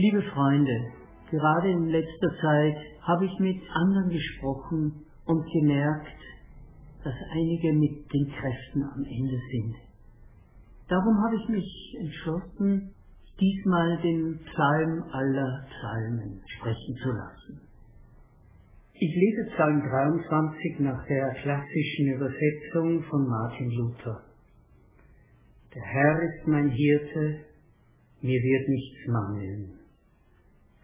Liebe Freunde, gerade in letzter Zeit habe ich mit anderen gesprochen und gemerkt, dass einige mit den Kräften am Ende sind. Darum habe ich mich entschlossen, diesmal den Psalm aller Psalmen sprechen zu lassen. Ich lese Psalm 23 nach der klassischen Übersetzung von Martin Luther. Der Herr ist mein Hirte, mir wird nichts mangeln.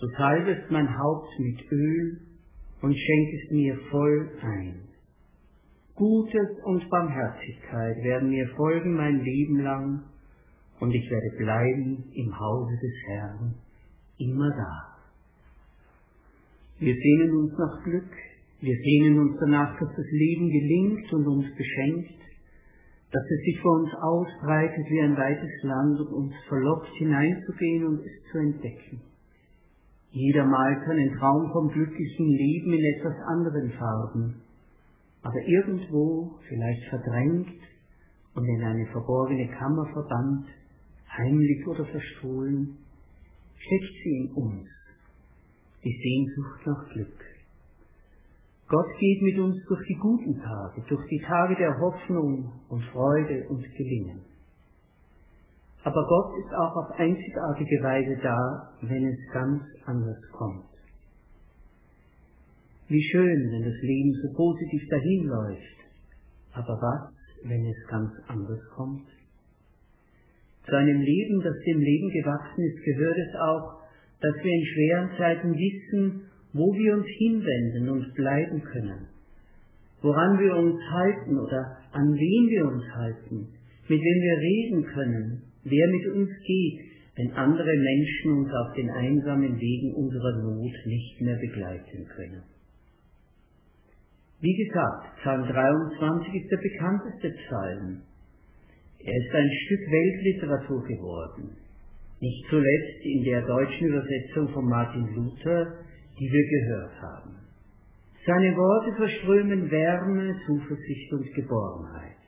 Du salbest mein Haupt mit Öl und schenkest mir voll ein. Gutes und Barmherzigkeit werden mir folgen mein Leben lang, und ich werde bleiben im Hause des Herrn immer da. Wir sehnen uns nach Glück, wir sehnen uns danach, dass das Leben gelingt und uns beschenkt, dass es sich vor uns ausbreitet wie ein weites Land und uns verlockt hineinzugehen und es zu entdecken. Jeder malt seinen Traum vom glücklichen Leben in etwas anderen Farben, aber irgendwo, vielleicht verdrängt und in eine verborgene Kammer verbannt, heimlich oder verstohlen, steckt sie in uns, die Sehnsucht nach Glück. Gott geht mit uns durch die guten Tage, durch die Tage der Hoffnung und Freude und Gelingen. Aber Gott ist auch auf einzigartige Weise da, wenn es ganz anders kommt. Wie schön, wenn das Leben so positiv dahinläuft. Aber was, wenn es ganz anders kommt? Zu einem Leben, das dem Leben gewachsen ist, gehört es auch, dass wir in schweren Zeiten wissen, wo wir uns hinwenden und bleiben können, woran wir uns halten oder an wen wir uns halten, mit wem wir reden können, wer mit uns geht, wenn andere Menschen uns auf den einsamen Wegen unserer Not nicht mehr begleiten können. Wie gesagt, Psalm 23 ist der bekannteste Psalm. Er ist ein Stück Weltliteratur geworden, nicht zuletzt in der deutschen Übersetzung von Martin Luther, die wir gehört haben. Seine Worte verströmen Wärme, Zuversicht und Geborgenheit.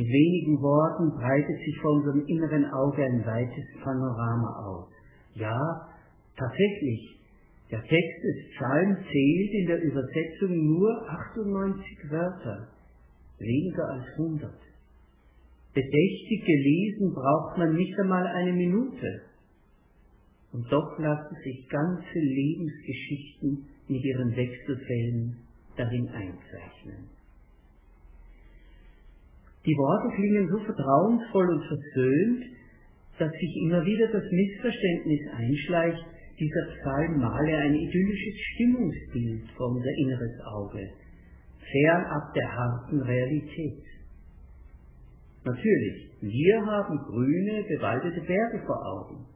Mit wenigen Worten breitet sich vor unserem inneren Auge ein weites Panorama aus. Ja, tatsächlich, der Text des Psalms zählt in der Übersetzung nur 98 Wörter, weniger als 100. Bedächtig gelesen braucht man nicht einmal eine Minute. Und doch lassen sich ganze Lebensgeschichten mit ihren Wechselfällen darin einzeichnen. Die Worte klingen so vertrauensvoll und versöhnt, dass sich immer wieder das Missverständnis einschleicht, dieser Psalm male ein idyllisches Stimmungsbild vor unser inneres Auge, fernab der harten Realität. Natürlich, wir haben grüne, bewaldete Berge vor Augen,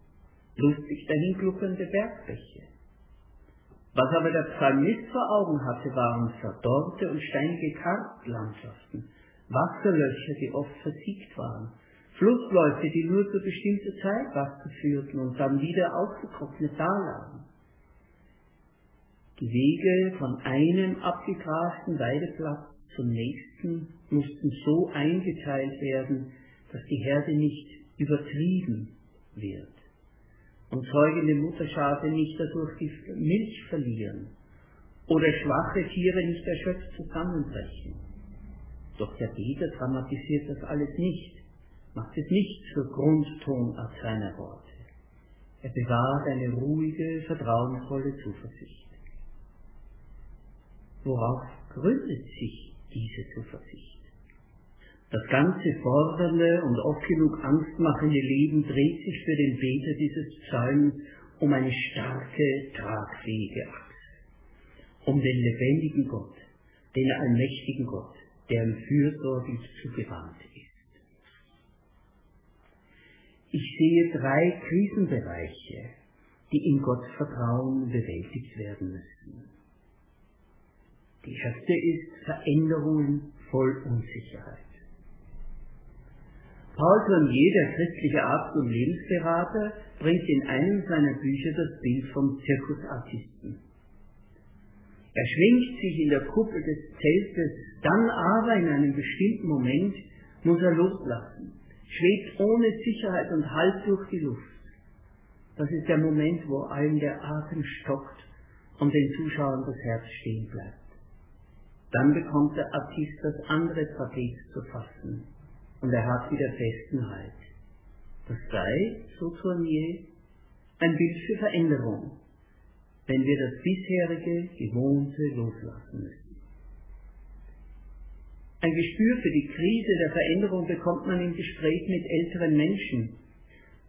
lustig dahingluckernde Bergbäche. Was aber der Psalmist vor Augen hatte, waren verdorrte und steinige Karstlandschaften, Wasserlöcher, die oft versiegt waren, Flussläufe, die nur zu bestimmter Zeit Wasser führten und dann wieder ausgetrocknet dalagen. Die Wege von einem abgegrasten Weideplatz zum nächsten mussten so eingeteilt werden, dass die Herde nicht übertrieben wird und zeugende Mutterschafe nicht dadurch die Milch verlieren oder schwache Tiere nicht erschöpft zusammenbrechen. Doch der Beter dramatisiert das alles nicht, macht es nicht zur Grundtonart seiner Worte. Er bewahrt eine ruhige, vertrauensvolle Zuversicht. Worauf gründet sich diese Zuversicht? Das ganze fordernde und oft genug angstmachende Leben dreht sich für den Beter dieses Psalms um eine starke, tragfähige Achse, um den lebendigen Gott, den allmächtigen Gott, der ihm fürsorglich zugewandt ist. Ich sehe drei Krisenbereiche, die in Gott Vertrauen bewältigt werden müssen. Die erste ist Veränderungen voll Unsicherheit. Paul Tournier, der christliche Arzt und Lebensberater, bringt in einem seiner Bücher das Bild vom Zirkusartisten. Er schwingt sich in der Kuppel des Zeltes, dann aber in einem bestimmten Moment muss er loslassen, schwebt ohne Sicherheit und Halt durch die Luft. Das ist der Moment, wo allen der Atem stockt und den Zuschauern das Herz stehen bleibt. Dann bekommt der Artist das andere Trapez zu fassen und er hat wieder festen Halt. Das sei, so Tournier, ein Bild für Veränderung, wenn wir das bisherige, gewohnte loslassen müssen. Ein Gespür für die Krise der Veränderung bekommt man im Gespräch mit älteren Menschen,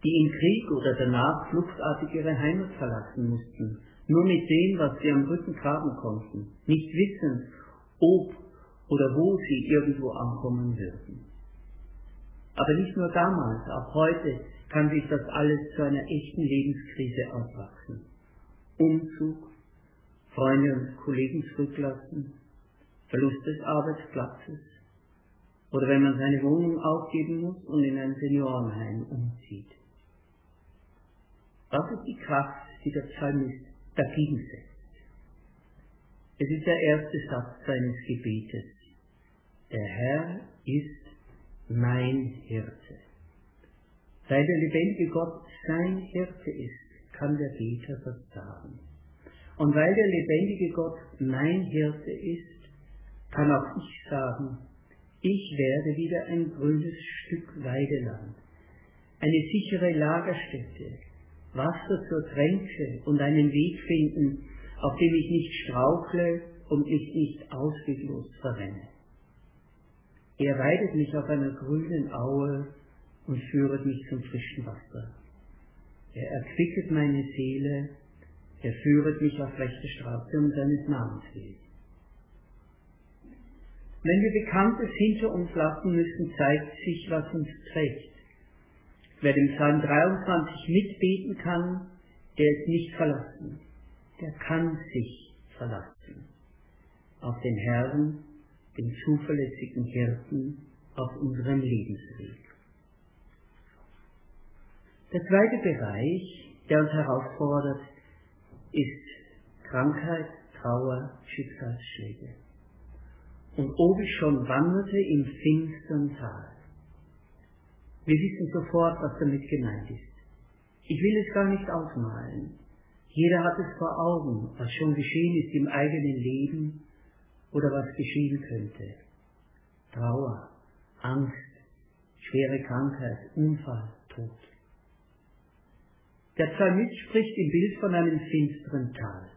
die im Krieg oder danach fluchtartig ihre Heimat verlassen mussten, nur mit dem, was sie am Rücken tragen konnten, nicht wissen, ob oder wo sie irgendwo ankommen würden. Aber nicht nur damals, auch heute kann sich das alles zu einer echten Lebenskrise auswachsen. Umzug, Freunde und Kollegen zurücklassen, Verlust des Arbeitsplatzes oder wenn man seine Wohnung aufgeben muss und in ein Seniorenheim umzieht. Was ist die Kraft, die der Psalmist dagegen setzt? Es ist der erste Satz seines Gebetes. Der Herr ist mein Hirte. Weil der lebendige Gott sein Hirte ist, kann der Beter das sagen. Und weil der lebendige Gott mein Hirte ist, kann auch ich sagen, ich werde wieder ein grünes Stück Weideland, eine sichere Lagerstätte, Wasser zur Tränke und einen Weg finden, auf dem ich nicht strauchle und mich nicht ausweglos verrenne. Er weidet mich auf einer grünen Aue und führet mich zum frischen Wasser. Er erquicket meine Seele, er führet mich auf rechte Straße um seines Namens willen. Wenn wir Bekanntes hinter uns lassen müssen, zeigt sich, was uns trägt. Wer dem Psalm 23 mitbeten kann, der ist nicht verlassen der kann sich verlassen auf den Herrn, den zuverlässigen Hirten auf unserem Lebensweg. Der zweite Bereich, der uns herausfordert, ist Krankheit, Trauer, Schicksalsschläge. Und ob ich schon wanderte im finstern Tal. Wir wissen sofort, was damit gemeint ist. Ich will es gar nicht ausmalen. Jeder hat es vor Augen, was schon geschehen ist im eigenen Leben oder was geschehen könnte. Trauer, Angst, schwere Krankheit, Unfall, Tod. Der Psalmist spricht im Bild von einem finsteren Tal.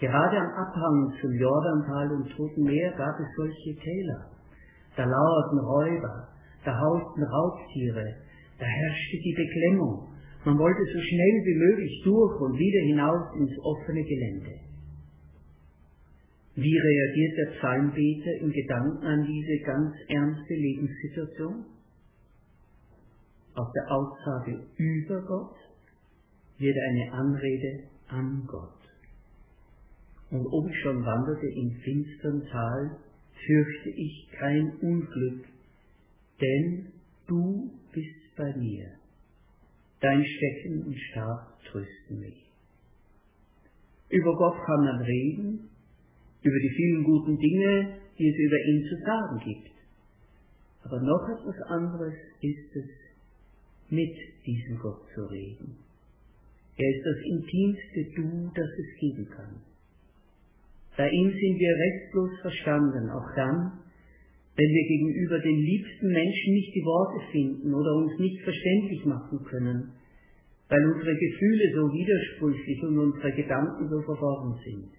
Gerade am Abhang zum Jordantal und Toten Meer gab es solche Täler. Da lauerten Räuber, da hausten Raubtiere, da herrschte die Beklemmung, man wollte so schnell wie möglich durch und wieder hinaus ins offene Gelände. Wie reagiert der Psalmbeter im Gedanken an diese ganz ernste Lebenssituation? Auf der Aussage über Gott wird eine Anrede an Gott. Und ob ich schon wanderte im finstern Tal, fürchte ich kein Unglück, denn du bist bei mir. Dein Stecken und Stab trösten mich. Über Gott kann man reden, über die vielen guten Dinge, die es über ihn zu sagen gibt. Aber noch etwas anderes ist es, mit diesem Gott zu reden. Er ist das intimste Du, das es geben kann. Bei ihm sind wir restlos verstanden, auch dann, wenn wir gegenüber den liebsten Menschen nicht die Worte finden oder uns nicht verständlich machen können, weil unsere Gefühle so widersprüchlich und unsere Gedanken so verworren sind.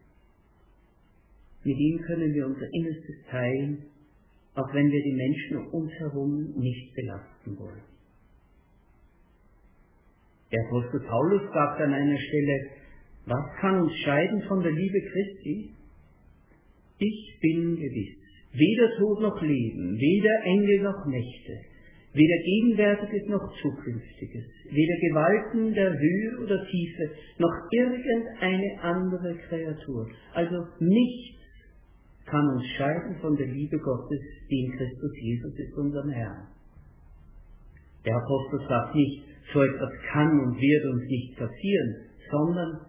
Mit ihm können wir unser Innerstes teilen, auch wenn wir die Menschen um uns herum nicht belasten wollen. Der Apostel Paulus sagt an einer Stelle, was kann uns scheiden von der Liebe Christi? Ich bin gewiss, Weder Tod noch Leben, weder Engel noch Mächte, weder Gegenwärtiges noch Zukünftiges, weder Gewalten der Höhe oder Tiefe, noch irgendeine andere Kreatur. Also nichts kann uns scheiden von der Liebe Gottes, die in Christus Jesus ist, unserem Herrn. Der Apostel sagt nicht, so etwas kann und wird uns nicht passieren, sondern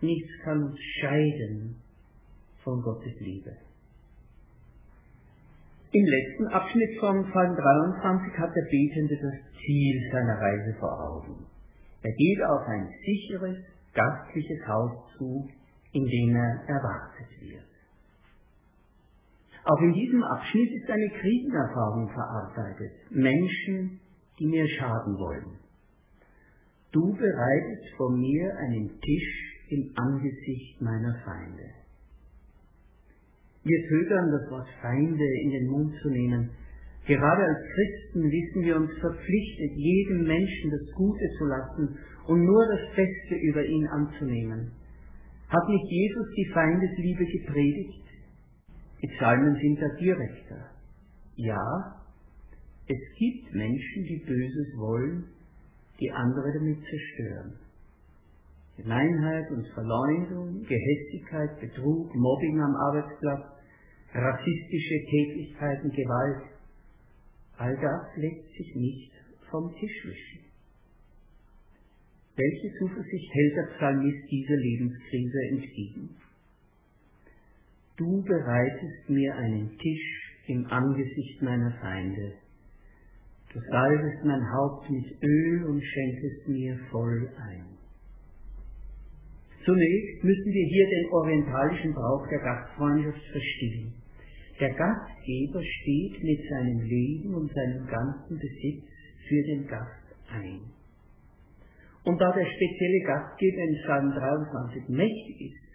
nichts kann uns scheiden von Gottes Liebe. Im letzten Abschnitt von Psalm 23 hat der Betende das Ziel seiner Reise vor Augen. Er geht auf ein sicheres, gastliches Haus zu, in dem er erwartet wird. Auch in diesem Abschnitt ist eine Krisenerfahrung verarbeitet. Menschen, die mir schaden wollen. Du bereitest vor mir einen Tisch im Angesicht meiner Feinde. Wir zögern, das Wort Feinde in den Mund zu nehmen. Gerade als Christen wissen wir uns verpflichtet, jedem Menschen das Gute zu lassen und nur das Beste über ihn anzunehmen. Hat nicht Jesus die Feindesliebe gepredigt? Die Psalmen sind da direkter. Ja, es gibt Menschen, die Böses wollen, die andere damit zerstören. Gemeinheit und Verleumdung, Gehässigkeit, Betrug, Mobbing am Arbeitsplatz, rassistische Tätigkeiten, Gewalt, all das lässt sich nicht vom Tisch wischen. Welche Zuversicht hält der Psalmist dieser Lebenskrise entgegen? Du bereitest mir einen Tisch im Angesicht meiner Feinde. Du salbest mein Haupt mit Öl und schenkest mir voll ein. Zunächst müssen wir hier den orientalischen Brauch der Gastfreundschaft verstehen. Der Gastgeber steht mit seinem Leben und seinem ganzen Besitz für den Gast ein. Und da der spezielle Gastgeber in Psalm 23 mächtig ist,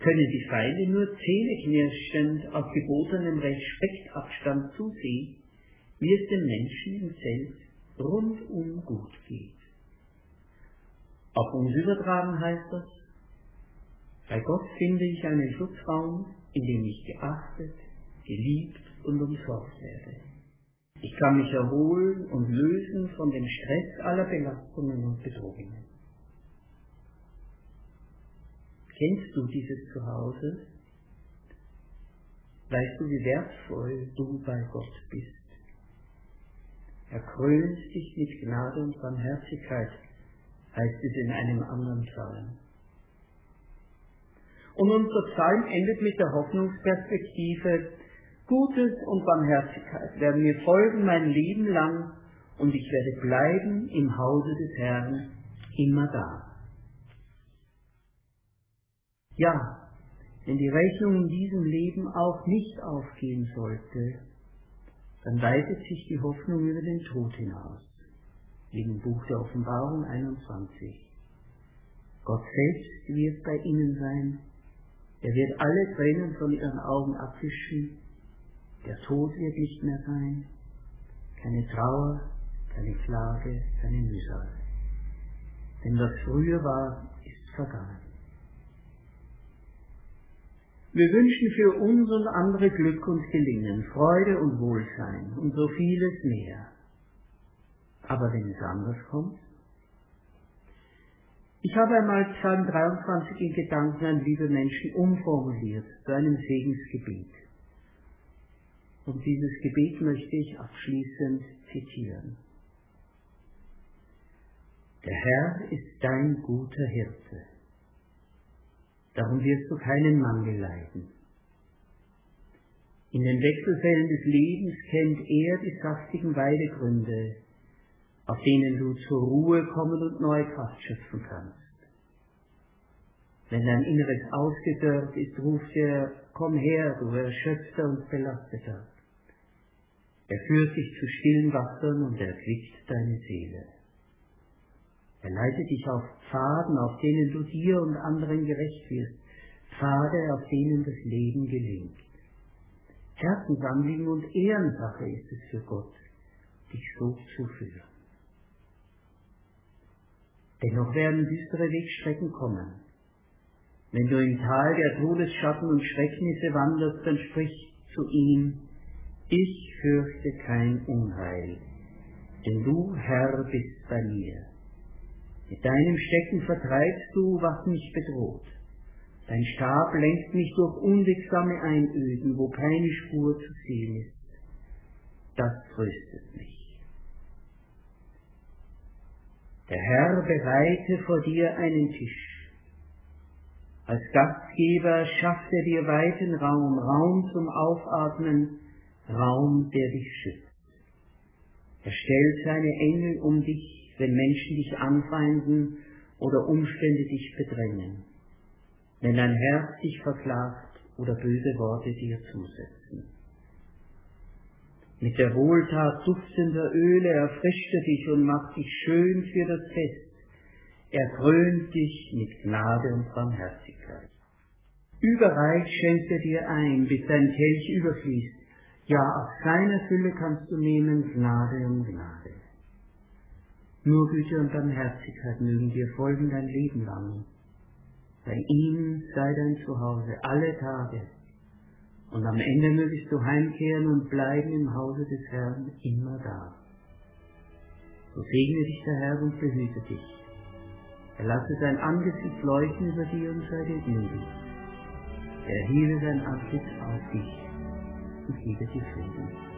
können die Feinde nur zähneknirschend auf gebotenem Respektabstand zusehen, wie es den Menschen im Zelt rundum gut geht. Auf uns übertragen heißt das, bei Gott finde ich einen Schutzraum, in dem ich geachtet, geliebt und umsorgt werde. Ich kann mich erholen und lösen von dem Stress aller Belastungen und Bedrohungen. Kennst du dieses Zuhause? Weißt du, wie wertvoll du bei Gott bist? Er krönt dich mit Gnade und Barmherzigkeit, heißt es in einem anderen Psalm. Und unser Psalm endet mit der Hoffnungsperspektive, Gutes und Barmherzigkeit werden mir folgen mein Leben lang und ich werde bleiben im Hause des Herrn immer da. Ja, wenn die Rechnung in diesem Leben auch nicht aufgehen sollte, dann weitet sich die Hoffnung über den Tod hinaus, wie im Buch der Offenbarung 21. Gott selbst wird bei ihnen sein, er wird alle Tränen von ihren Augen abwischen. Der Tod wird nicht mehr sein. Keine Trauer, keine Klage, keine Mühsal. Denn was früher war, ist vergangen. Wir wünschen für uns und andere Glück und Gelingen, Freude und Wohlsein und so vieles mehr. Aber wenn es anders kommt, ich habe einmal Psalm 23 in Gedanken an liebe Menschen umformuliert zu einem Segensgebet. Und dieses Gebet möchte ich abschließend zitieren. Der Herr ist dein guter Hirte. Darum wirst du keinen Mangel leiden. In den Wechselfällen des Lebens kennt er die saftigen Weidegründe, auf denen du zur Ruhe kommen und neue Kraft schöpfen kannst. Wenn dein Inneres ausgedörrt ist, ruft er, komm her, du Erschöpfter und Belasteter. Er führt dich zu stillen Wassern und erquickt deine Seele. Er leitet dich auf Pfaden, auf denen du dir und anderen gerecht wirst, Pfade, auf denen das Leben gelingt. Herzensanliegen und Ehrensache ist es für Gott, dich so zu führen. Dennoch werden düstere Wegstrecken kommen. Wenn du im Tal der Todesschatten und Schrecknisse wanderst, dann sprich zu ihm, ich fürchte kein Unheil, denn du, Herr, bist bei mir. Mit deinem Stecken vertreibst du, was mich bedroht. Dein Stab lenkt mich durch unwegsame Einöden, wo keine Spur zu sehen ist. Das tröstet mich. Der Herr bereite vor dir einen Tisch. Als Gastgeber schafft er dir weiten Raum, Raum zum Aufatmen, Raum, der dich schützt. Er stellt seine Engel um dich, wenn Menschen dich anfeinden oder Umstände dich bedrängen wenn dein Herz dich verklagt oder böse Worte dir zusetzen. Mit der Wohltat duftender Öle erfrischt er dich und macht dich schön für das Fest. Er krönt dich mit Gnade und Barmherzigkeit. Überreich schenkt er dir ein, bis dein Kelch überfließt. Ja, aus seiner Fülle kannst du nehmen Gnade um Gnade. Nur Güte und Barmherzigkeit mögen dir folgen dein Leben lang bei ihm sei dein Zuhause alle Tage. Und am Ende mögest du heimkehren und bleiben im Hause des Herrn immer da. So segne dich der Herr und behüte dich. Er lasse sein Angesicht leuchten über dir und sei dir gnädig. Er hebe sein Antlitz auf dich und gebe dir Frieden.